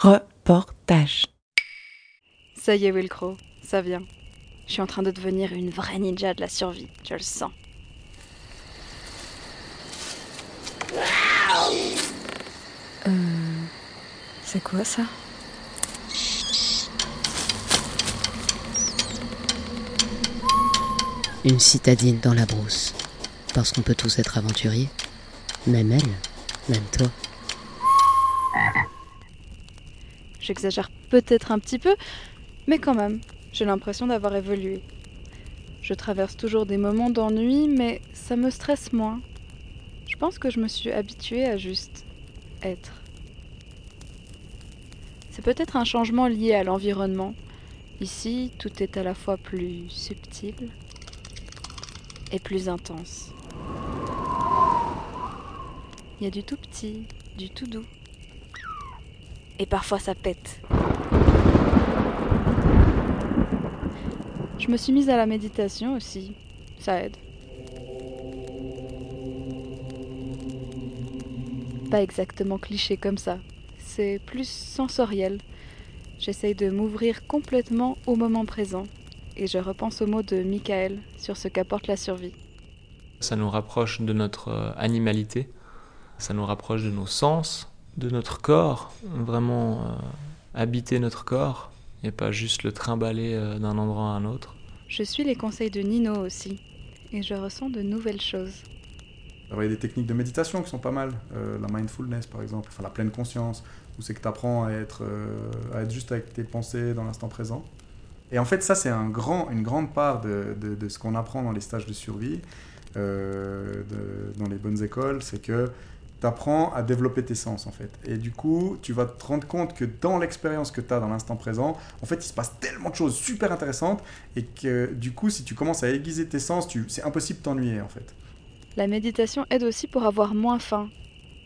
Reportage. Ça y est, Wilcro, ça vient. Je suis en train de devenir une vraie ninja de la survie, je le sens. Euh. C'est quoi ça? Une citadine dans la brousse. Parce qu'on peut tous être aventuriers. Même elle, même toi. J'exagère peut-être un petit peu, mais quand même, j'ai l'impression d'avoir évolué. Je traverse toujours des moments d'ennui, mais ça me stresse moins. Je pense que je me suis habituée à juste être. C'est peut-être un changement lié à l'environnement. Ici, tout est à la fois plus subtil et plus intense. Il y a du tout petit, du tout doux. Et parfois ça pète. Je me suis mise à la méditation aussi. Ça aide. Pas exactement cliché comme ça. C'est plus sensoriel. J'essaye de m'ouvrir complètement au moment présent. Et je repense aux mots de Michael sur ce qu'apporte la survie. Ça nous rapproche de notre euh, animalité, ça nous rapproche de nos sens, de notre corps, vraiment euh, habiter notre corps et pas juste le trimballer euh, d'un endroit à un autre. Je suis les conseils de Nino aussi et je ressens de nouvelles choses. Alors, il y a des techniques de méditation qui sont pas mal, euh, la mindfulness par exemple, enfin la pleine conscience, où c'est que tu apprends à être, euh, à être juste avec tes pensées dans l'instant présent. Et en fait, ça, c'est un grand, une grande part de, de, de ce qu'on apprend dans les stages de survie, euh, de- dans les bonnes écoles, c'est que tu apprends à développer tes sens, en fait. Et du coup, tu vas te rendre compte que dans l'expérience que tu as dans l'instant présent, en fait, il se passe tellement de choses super intéressantes, et que du coup, si tu commences à aiguiser tes sens, tu, c'est impossible de t'ennuyer, en fait. La méditation aide aussi pour avoir moins faim,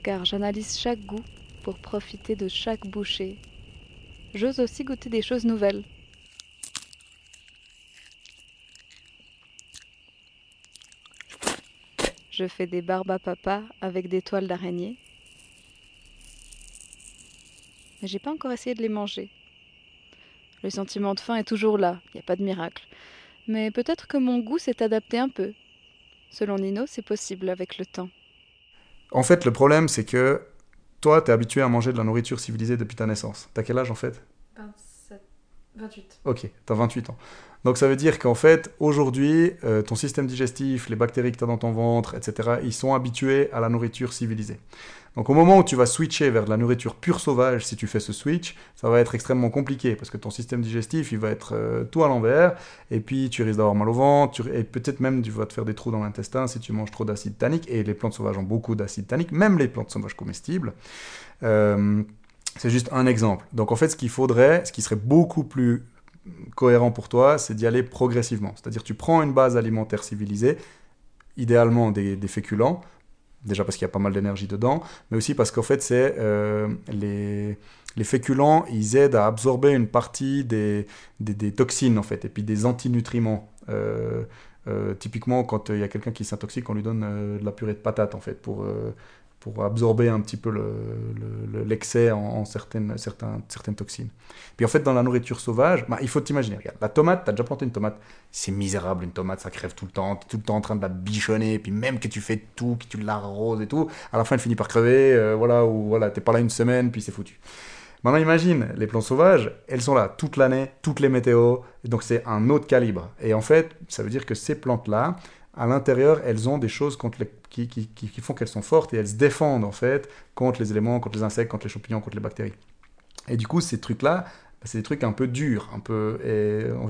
car j'analyse chaque goût pour profiter de chaque bouchée. J'ose aussi goûter des choses nouvelles. Je fais des barbes à papa avec des toiles d'araignée. Mais j'ai pas encore essayé de les manger. Le sentiment de faim est toujours là, il n'y a pas de miracle. Mais peut-être que mon goût s'est adapté un peu. Selon Nino, c'est possible avec le temps. En fait, le problème, c'est que toi, tu es habitué à manger de la nourriture civilisée depuis ta naissance. T'as quel âge en fait? 27. 28. Ok, t'as 28 ans. Donc ça veut dire qu'en fait, aujourd'hui, euh, ton système digestif, les bactéries que tu as dans ton ventre, etc., ils sont habitués à la nourriture civilisée. Donc au moment où tu vas switcher vers de la nourriture pure sauvage, si tu fais ce switch, ça va être extrêmement compliqué parce que ton système digestif, il va être euh, tout à l'envers, et puis tu risques d'avoir mal au ventre, tu- et peut-être même tu vas te faire des trous dans l'intestin si tu manges trop d'acide tannique, et les plantes sauvages ont beaucoup d'acide tannique, même les plantes sauvages comestibles. Euh, c'est juste un exemple. Donc en fait, ce qu'il faudrait, ce qui serait beaucoup plus cohérent pour toi, c'est d'y aller progressivement. C'est-à-dire tu prends une base alimentaire civilisée, idéalement des, féculents, déjà parce qu'il y a pas mal d'énergie dedans, mais aussi parce qu'en fait, c'est euh, les, les féculents, ils aident à absorber une partie des, des, toxines, en fait, et puis des antinutriments. Euh, euh, typiquement, quand il y a quelqu'un qui s'intoxique, on lui donne de la purée de patates, en fait, pour, pour absorber un petit peu le- le- le- l'excès en, certaines, certaines toxines. Puis en fait, dans la nourriture sauvage, bah, il faut t'imaginer, regarde, la tomate, tu as déjà planté une tomate, c'est misérable une tomate, ça crève tout le temps, tu tout le temps en train de la bichonner, puis même que tu fais tout, que tu l'arroses et tout, à la fin elle finit par crever, euh, voilà, ou voilà, t'es pas là une semaine, puis c'est foutu. Maintenant imagine, les plantes sauvages, elles sont là toute l'année, toutes les météos, donc c'est un autre calibre. Et en fait, ça veut dire que ces plantes-là, à l'intérieur, elles ont des choses contre qui, qui- qui- font qu'elles sont fortes et elles se défendent en fait contre les éléments, contre les insectes, contre les champignons, contre les bactéries. Et du coup, ces trucs-là, bah, c'est des trucs un peu durs, un peu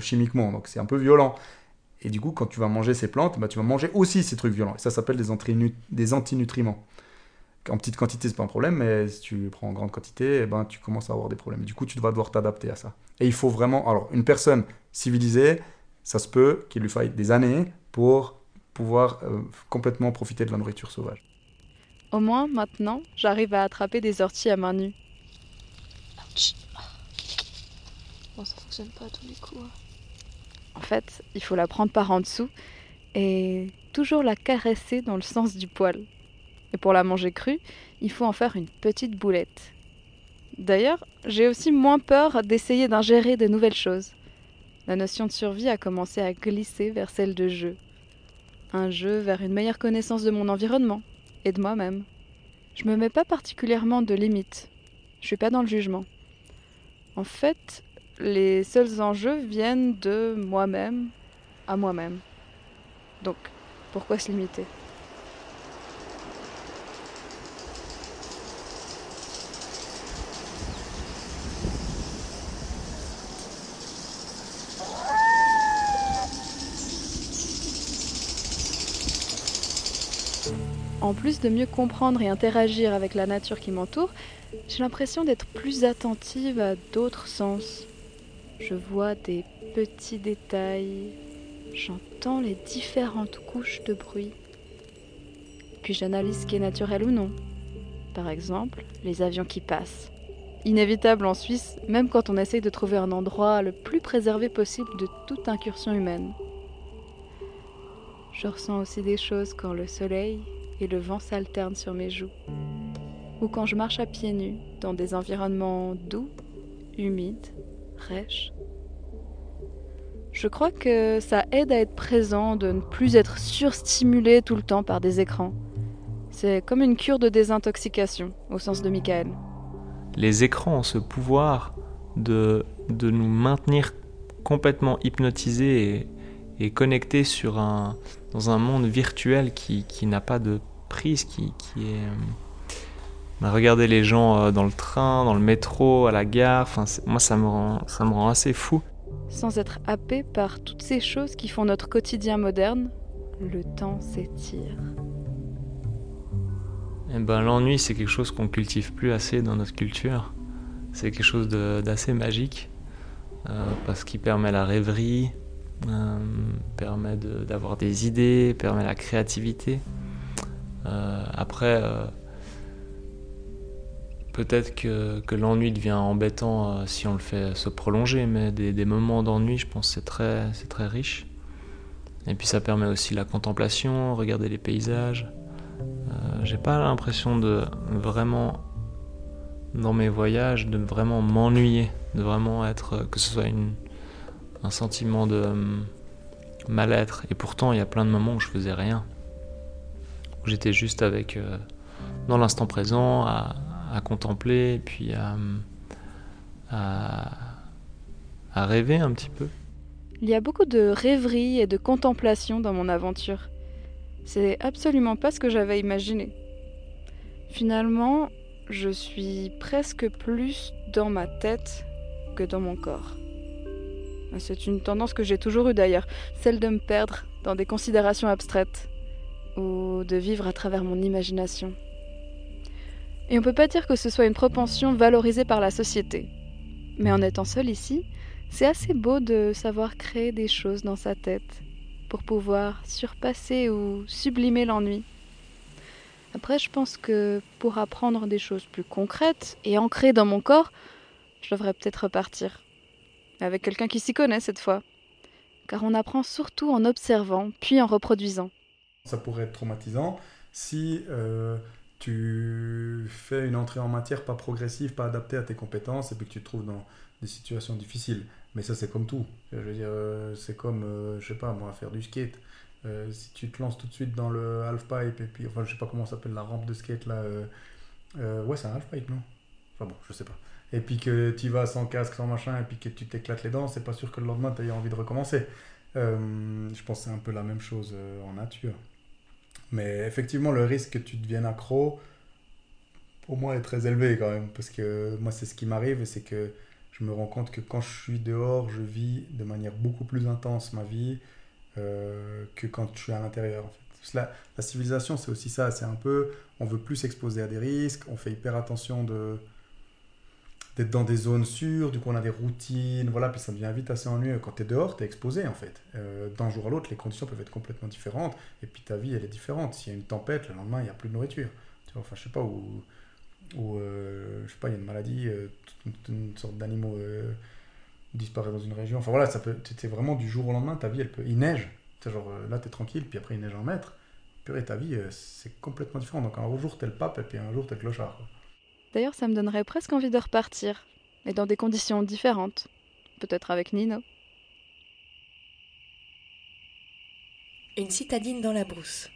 chimiquement, donc c'est un peu violent. Et du coup, quand tu vas manger ces plantes, bah, tu vas manger aussi ces trucs violents. Et ça s'appelle des, des antinutriments. En petite quantité, c'est pas un problème, mais si tu prends en grande quantité, eh ben, tu commences à avoir des problèmes. Et du coup, tu vas devoir t'adapter à ça. Et il faut vraiment. Alors, une personne civilisée, ça se peut qu'il lui faille des années pour pouvoir euh, complètement profiter de la nourriture sauvage. Au moins, maintenant, j'arrive à attraper des orties à main nue. Bon, ça fonctionne pas à tous les coups. hein. En fait, il faut la prendre par en dessous et toujours la caresser dans le sens du poil. Et pour la manger crue, il faut en faire une petite boulette. D'ailleurs, j'ai aussi moins peur d'essayer d'ingérer de nouvelles choses. La notion de survie a commencé à glisser vers celle de jeu. Un jeu vers une meilleure connaissance de mon environnement et de moi-même. Je me mets pas particulièrement de limites. Je suis pas dans le jugement. En fait, les seuls enjeux viennent de moi-même à moi-même. Donc, pourquoi se limiter? En plus de mieux comprendre et interagir avec la nature qui m'entoure, j'ai l'impression d'être plus attentive à d'autres sens. Je vois des petits détails, j'entends les différentes couches de bruit. Puis j'analyse ce qui est naturel ou non. Par exemple, les avions qui passent. Inévitable en Suisse, même quand on essaye de trouver un endroit le plus préservé possible de toute incursion humaine. Je ressens aussi des choses quand le soleil et le vent s'alterne sur mes joues. Ou quand je marche à pieds nus dans des environnements doux, humides, rêches. Je crois que ça aide à être présent, de ne plus être surstimulé tout le temps par des écrans. C'est comme une cure de désintoxication, au sens de Michael. Les écrans ont ce pouvoir de, de nous maintenir complètement hypnotisés et, et connectés sur un, dans un monde virtuel qui, qui n'a pas de prise, qui, qui est... Euh, regarder les gens euh, dans le train, dans le métro, à la gare, enfin, moi ça me, rend, ça me rend assez fou. Sans être happé par toutes ces choses qui font notre quotidien moderne, le temps s'étire. Eh ben, L'ennui, c'est quelque chose qu'on cultive plus assez dans notre culture. C'est quelque chose d'assez magique, euh, parce qu'il permet la rêverie, euh, permet d'avoir des idées, permet la créativité. Euh, après, euh, peut-être que, l'ennui devient embêtant si on le fait se prolonger, mais des, des moments d'ennui, je pense, c'est très, c'est très riche. Et puis ça permet aussi la contemplation, regarder les paysages. J'ai pas l'impression de vraiment, dans mes voyages, de vraiment m'ennuyer, de vraiment être, que ce soit une, un sentiment de euh, mal-être. Et pourtant, il y a plein de moments où je faisais rien. Où j'étais juste avec, euh, dans l'instant présent, à, contempler, puis à, à, rêver un petit peu. Il y a beaucoup de rêverie et de contemplation dans mon aventure. C'est absolument pas ce que j'avais imaginé. Finalement, je suis presque plus dans ma tête que dans mon corps. C'est une tendance que j'ai toujours eue d'ailleurs, celle de me perdre dans des considérations abstraites ou de vivre à travers mon imagination. Et on peut pas dire que ce soit une propension valorisée par la société. Mais en étant seul ici, c'est assez beau de savoir créer des choses dans sa tête pour pouvoir surpasser ou sublimer l'ennui. Après, je pense que pour apprendre des choses plus concrètes et ancrées dans mon corps, je devrais peut-être repartir avec quelqu'un qui s'y connaît cette fois. Car on apprend surtout en observant, puis en reproduisant. Ça pourrait être traumatisant si euh, tu fais une entrée en matière pas progressive, pas adaptée à tes compétences, et puis que tu te trouves dans des situations difficiles. Mais ça, c'est comme tout. Je veux dire, euh, c'est comme, euh, je sais pas, moi, faire du skate. si tu te lances tout de suite dans le half-pipe, et puis, enfin, je sais pas comment s'appelle la rampe de skate là. ouais, c'est un half-pipe, non? Enfin bon, je sais pas et puis que tu vas sans casque, sans machin, et puis que tu t'éclates les dents, c'est pas sûr que le lendemain tu aies envie de recommencer. Euh, je pense que c'est un peu la même chose euh, en nature. Mais effectivement, le risque que tu deviennes accro, pour moi, est très élevé quand même. Parce que moi, c'est ce qui m'arrive, c'est que je me rends compte que quand je suis dehors, je vis de manière beaucoup plus intense ma vie euh, que quand je suis à l'intérieur. En fait. la, la civilisation, c'est aussi ça. C'est un peu, on veut plus s'exposer à des risques, on fait hyper attention de d'être dans des zones sûres, du coup on a des routines, voilà, puis ça devient vite assez ennuyeux. Quand tu es dehors, tu es exposé en fait. Euh, d'un jour à l'autre, les conditions peuvent être complètement différentes, et puis ta vie elle est différente. S'il y a une tempête, le lendemain il n'y a plus de nourriture. Tu enfin je sais pas, ou euh, je sais pas, il y a une maladie, euh, une, sorte d'animaux disparaît dans une région. Enfin voilà, c'est vraiment du jour au lendemain, ta vie elle peut. Il neige, genre là tu es tranquille, puis après il neige en mètre. Puis ta vie c'est complètement différent. Donc un jour tu es le pape, et puis un jour tu es le clochard. D'ailleurs, ça me donnerait presque envie de repartir, et dans des conditions différentes. Peut-être avec Nino. Une citadine dans la brousse.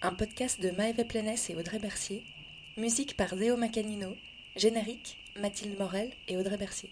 Un podcast de Maëve Plenès et Audrey Bercier. Musique par Zéo Macanino. Générique, Mathilde Morel et Audrey Bercier.